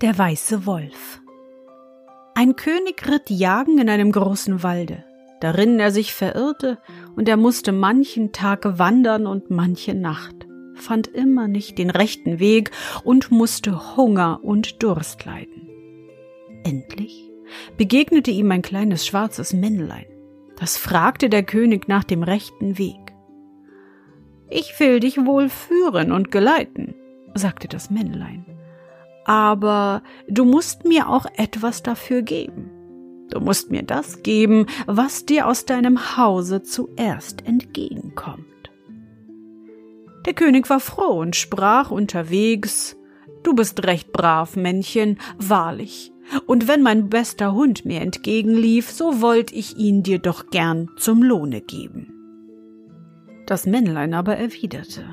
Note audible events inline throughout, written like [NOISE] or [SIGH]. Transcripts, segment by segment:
Der weiße Wolf Ein König ritt jagen in einem großen Walde, darin er sich verirrte, und er musste manchen Tag wandern und manche Nacht, fand immer nicht den rechten Weg und musste Hunger und Durst leiden. Endlich begegnete ihm ein kleines schwarzes Männlein. Das fragte der König nach dem rechten Weg. Ich will dich wohl führen und geleiten, sagte das Männlein aber du musst mir auch etwas dafür geben. Du musst mir das geben, was dir aus deinem Hause zuerst entgegenkommt. Der König war froh und sprach unterwegs Du bist recht brav, Männchen, wahrlich, und wenn mein bester Hund mir entgegenlief, so wollt ich ihn dir doch gern zum Lohne geben. Das Männlein aber erwiderte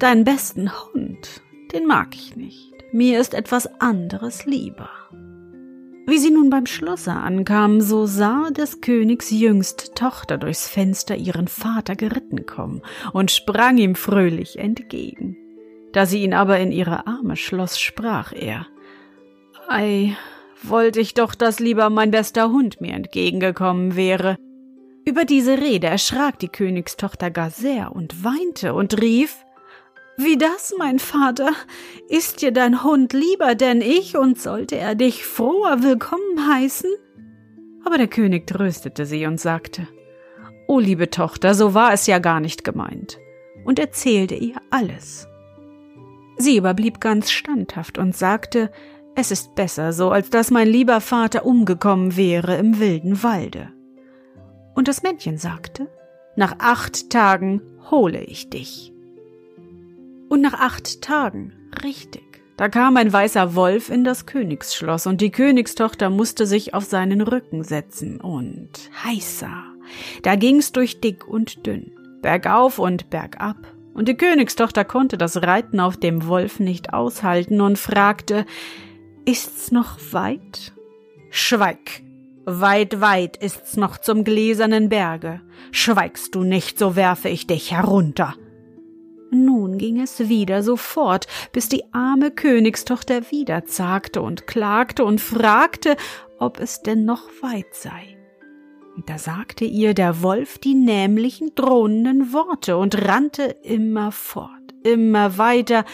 Deinen besten Hund, den mag ich nicht mir ist etwas anderes lieber. Wie sie nun beim Schlosse ankamen, so sah des Königs jüngste Tochter durchs Fenster ihren Vater geritten kommen und sprang ihm fröhlich entgegen. Da sie ihn aber in ihre Arme schloss, sprach er Ei, wollte ich doch, dass lieber mein bester Hund mir entgegengekommen wäre. Über diese Rede erschrak die Königstochter gar sehr und weinte und rief wie das, mein Vater? Ist dir dein Hund lieber denn ich, und sollte er dich froher willkommen heißen? Aber der König tröstete sie und sagte, O liebe Tochter, so war es ja gar nicht gemeint, und erzählte ihr alles. Sie aber blieb ganz standhaft und sagte, es ist besser so, als dass mein lieber Vater umgekommen wäre im wilden Walde. Und das Männchen sagte, nach acht Tagen hole ich dich. Und nach acht Tagen, richtig, da kam ein weißer Wolf in das Königsschloss und die Königstochter musste sich auf seinen Rücken setzen und heißa, da ging's durch dick und dünn, bergauf und bergab. Und die Königstochter konnte das Reiten auf dem Wolf nicht aushalten und fragte, ist's noch weit? Schweig! Weit, weit ist's noch zum gläsernen Berge. Schweigst du nicht, so werfe ich dich herunter. Nun ging es wieder so fort, bis die arme Königstochter wieder zagte und klagte und fragte, ob es denn noch weit sei. Da sagte ihr der Wolf die nämlichen drohenden Worte und rannte immer fort, immer weiter,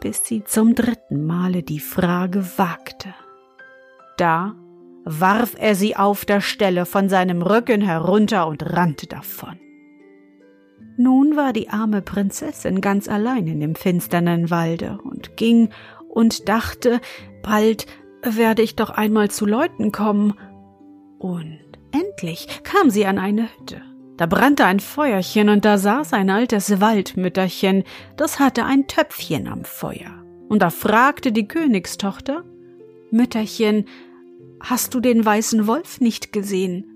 bis sie zum dritten Male die Frage wagte. Da warf er sie auf der Stelle von seinem Rücken herunter und rannte davon. Nun war die arme Prinzessin ganz allein in dem finsternen Walde und ging und dachte, bald werde ich doch einmal zu Leuten kommen. Und endlich kam sie an eine Hütte. Da brannte ein Feuerchen und da saß ein altes Waldmütterchen, das hatte ein Töpfchen am Feuer. Und da fragte die Königstochter, Mütterchen, hast du den weißen Wolf nicht gesehen?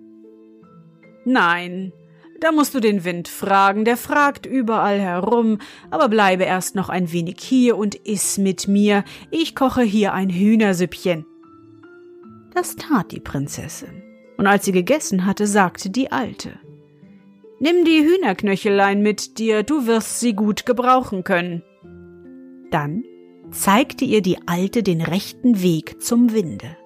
Nein, da musst du den Wind fragen, der fragt überall herum, aber bleibe erst noch ein wenig hier und iss mit mir, ich koche hier ein Hühnersüppchen. Das tat die Prinzessin, und als sie gegessen hatte, sagte die Alte Nimm die Hühnerknöchelein mit dir, du wirst sie gut gebrauchen können. Dann zeigte ihr die Alte den rechten Weg zum Winde.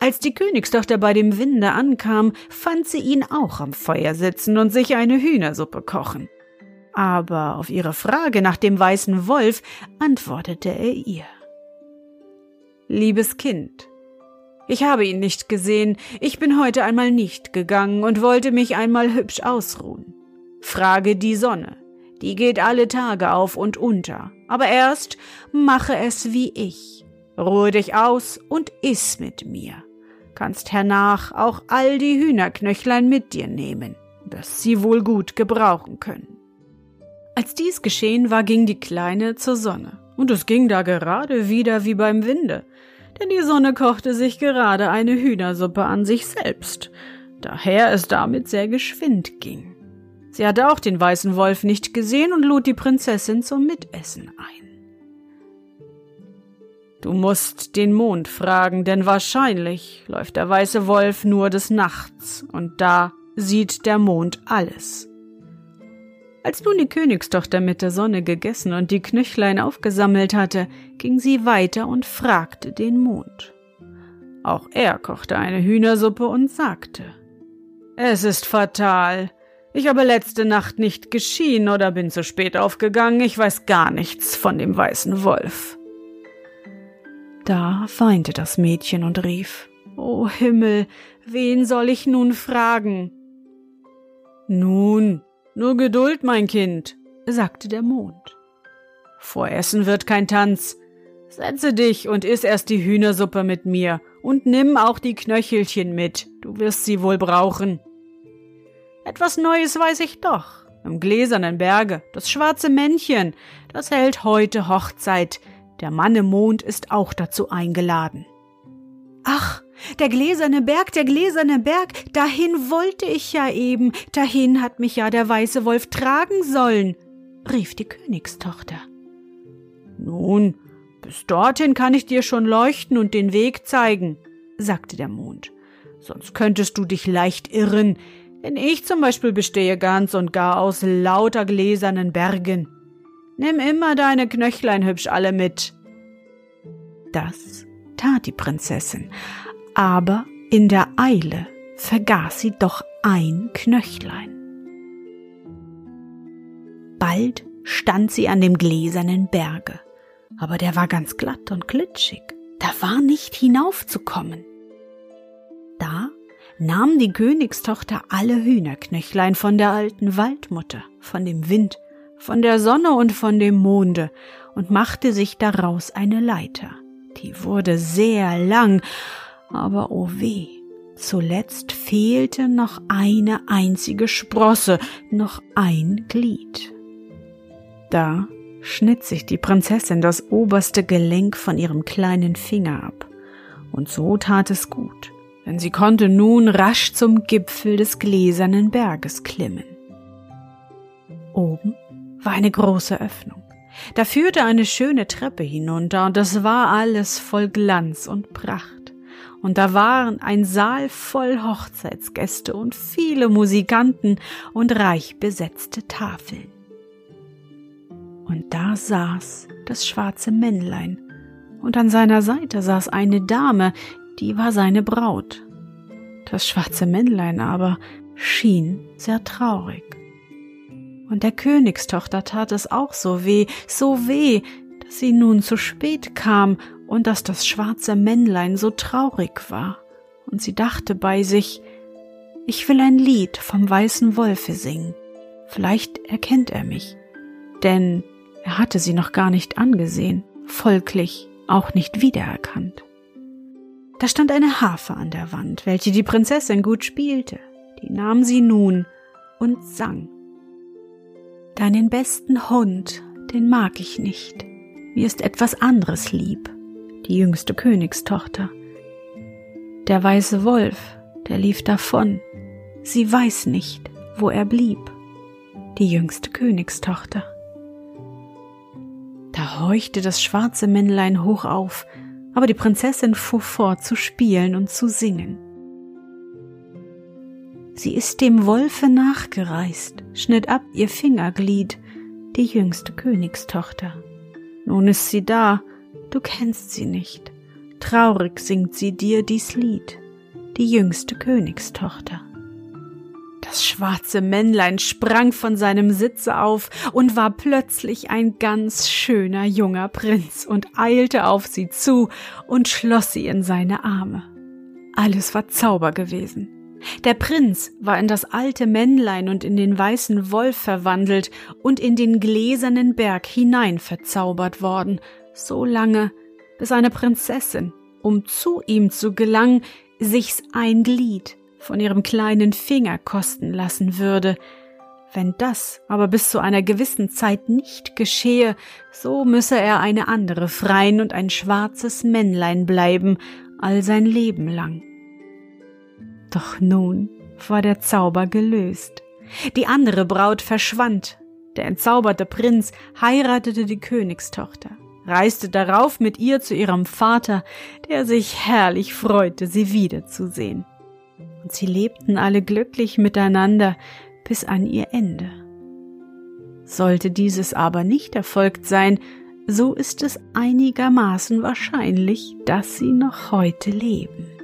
Als die Königstochter bei dem Winde ankam, fand sie ihn auch am Feuer sitzen und sich eine Hühnersuppe kochen. aber auf ihre Frage nach dem weißen Wolf antwortete er ihr. Liebes Kind, ich habe ihn nicht gesehen, ich bin heute einmal nicht gegangen und wollte mich einmal hübsch ausruhen. Frage die Sonne, die geht alle Tage auf und unter, aber erst mache es wie ich. Ruhe dich aus und iss mit mir. Kannst hernach auch all die Hühnerknöchlein mit dir nehmen, dass sie wohl gut gebrauchen können. Als dies geschehen war, ging die Kleine zur Sonne, und es ging da gerade wieder wie beim Winde, denn die Sonne kochte sich gerade eine Hühnersuppe an sich selbst, daher es damit sehr geschwind ging. Sie hatte auch den weißen Wolf nicht gesehen und lud die Prinzessin zum Mitessen ein. Du musst den Mond fragen, denn wahrscheinlich läuft der weiße Wolf nur des Nachts, und da sieht der Mond alles. Als nun die Königstochter mit der Sonne gegessen und die Knöchlein aufgesammelt hatte, ging sie weiter und fragte den Mond. Auch er kochte eine Hühnersuppe und sagte Es ist fatal, ich habe letzte Nacht nicht geschienen oder bin zu spät aufgegangen. Ich weiß gar nichts von dem weißen Wolf. Da weinte das Mädchen und rief, O Himmel, wen soll ich nun fragen? Nun, nur Geduld, mein Kind, sagte der Mond. Vor Essen wird kein Tanz. Setze dich und iss erst die Hühnersuppe mit mir und nimm auch die Knöchelchen mit, du wirst sie wohl brauchen. Etwas Neues weiß ich doch. Im gläsernen Berge, das schwarze Männchen, das hält heute Hochzeit. Der Mann im Mond ist auch dazu eingeladen. Ach, der gläserne Berg, der gläserne Berg, dahin wollte ich ja eben, dahin hat mich ja der weiße Wolf tragen sollen, rief die Königstochter. Nun, bis dorthin kann ich dir schon leuchten und den Weg zeigen, sagte der Mond. Sonst könntest du dich leicht irren, denn ich zum Beispiel bestehe ganz und gar aus lauter gläsernen Bergen. Nimm immer deine Knöchlein hübsch alle mit. Das tat die Prinzessin, aber in der Eile vergaß sie doch ein Knöchlein. Bald stand sie an dem gläsernen Berge, aber der war ganz glatt und glitschig, da war nicht hinaufzukommen. Da nahm die Königstochter alle Hühnerknöchlein von der alten Waldmutter, von dem Wind, von der Sonne und von dem Monde und machte sich daraus eine Leiter. Die wurde sehr lang, aber oh weh, zuletzt fehlte noch eine einzige Sprosse, noch ein Glied. Da schnitt sich die Prinzessin das oberste Gelenk von ihrem kleinen Finger ab, und so tat es gut denn sie konnte nun rasch zum Gipfel des gläsernen Berges klimmen. Oben war eine große Öffnung. Da führte eine schöne Treppe hinunter, und das war alles voll Glanz und Pracht. Und da waren ein Saal voll Hochzeitsgäste und viele Musikanten und reich besetzte Tafeln. Und da saß das schwarze Männlein, und an seiner Seite saß eine Dame, die war seine Braut. Das schwarze Männlein aber schien sehr traurig. Und der Königstochter tat es auch so weh, so weh, dass sie nun zu spät kam und dass das schwarze Männlein so traurig war. Und sie dachte bei sich, ich will ein Lied vom weißen Wolfe singen. Vielleicht erkennt er mich. Denn er hatte sie noch gar nicht angesehen, folglich auch nicht wiedererkannt. Da stand eine Harfe an der Wand, welche die Prinzessin gut spielte. Die nahm sie nun und sang. Deinen besten Hund, den mag ich nicht. Mir ist etwas anderes lieb, die jüngste Königstochter. Der weiße Wolf, der lief davon. Sie weiß nicht, wo er blieb, die jüngste Königstochter. Da horchte das schwarze Männlein hoch auf, aber die Prinzessin fuhr fort zu spielen und zu singen. Sie ist dem Wolfe nachgereist, schnitt ab ihr Fingerglied, die jüngste Königstochter. Nun ist sie da, du kennst sie nicht. Traurig singt sie dir dies Lied, die jüngste Königstochter. Das schwarze Männlein sprang von seinem Sitze auf und war plötzlich ein ganz schöner junger Prinz und eilte auf sie zu und schloss sie in seine Arme. Alles war Zauber gewesen. Der Prinz war in das alte Männlein und in den weißen Wolf verwandelt und in den gläsernen Berg hinein verzaubert worden, so lange, bis eine Prinzessin, um zu ihm zu gelangen, sich's ein Glied von ihrem kleinen Finger kosten lassen würde. Wenn das aber bis zu einer gewissen Zeit nicht geschehe, so müsse er eine andere freien und ein schwarzes Männlein bleiben, all sein Leben lang. Doch nun war der Zauber gelöst. Die andere Braut verschwand. Der entzauberte Prinz heiratete die Königstochter, reiste darauf mit ihr zu ihrem Vater, der sich herrlich freute, sie wiederzusehen. Und sie lebten alle glücklich miteinander bis an ihr Ende. Sollte dieses aber nicht erfolgt sein, so ist es einigermaßen wahrscheinlich, dass sie noch heute leben.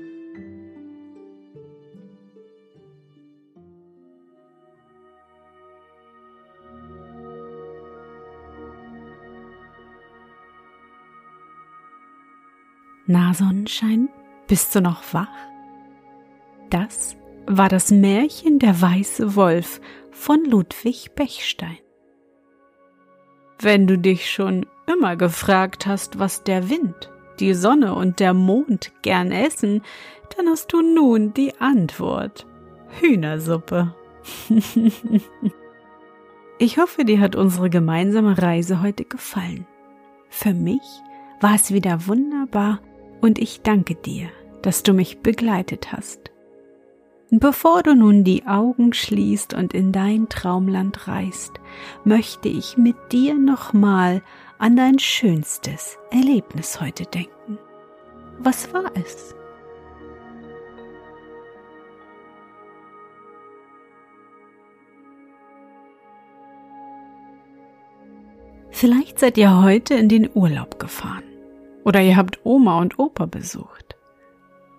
Na Sonnenschein, bist du noch wach? Das war das Märchen Der weiße Wolf von Ludwig Bechstein. Wenn du dich schon immer gefragt hast, was der Wind, die Sonne und der Mond gern essen, dann hast du nun die Antwort. Hühnersuppe. [LAUGHS] ich hoffe, dir hat unsere gemeinsame Reise heute gefallen. Für mich war es wieder wunderbar und ich danke dir, dass du mich begleitet hast. Bevor du nun die Augen schließt und in dein Traumland reist, möchte ich mit dir nochmal an dein schönstes Erlebnis heute denken. Was war es? Vielleicht seid ihr heute in den Urlaub gefahren oder ihr habt Oma und Opa besucht.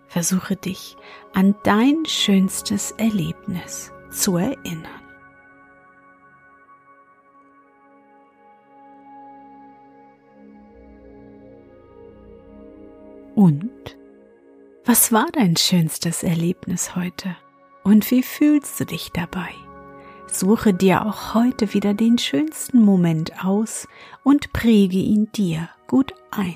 Versuche dich an dein schönstes Erlebnis zu erinnern. Und was war dein schönstes Erlebnis heute? Und wie fühlst du dich dabei? Suche dir auch heute wieder den schönsten Moment aus und präge ihn dir gut ein.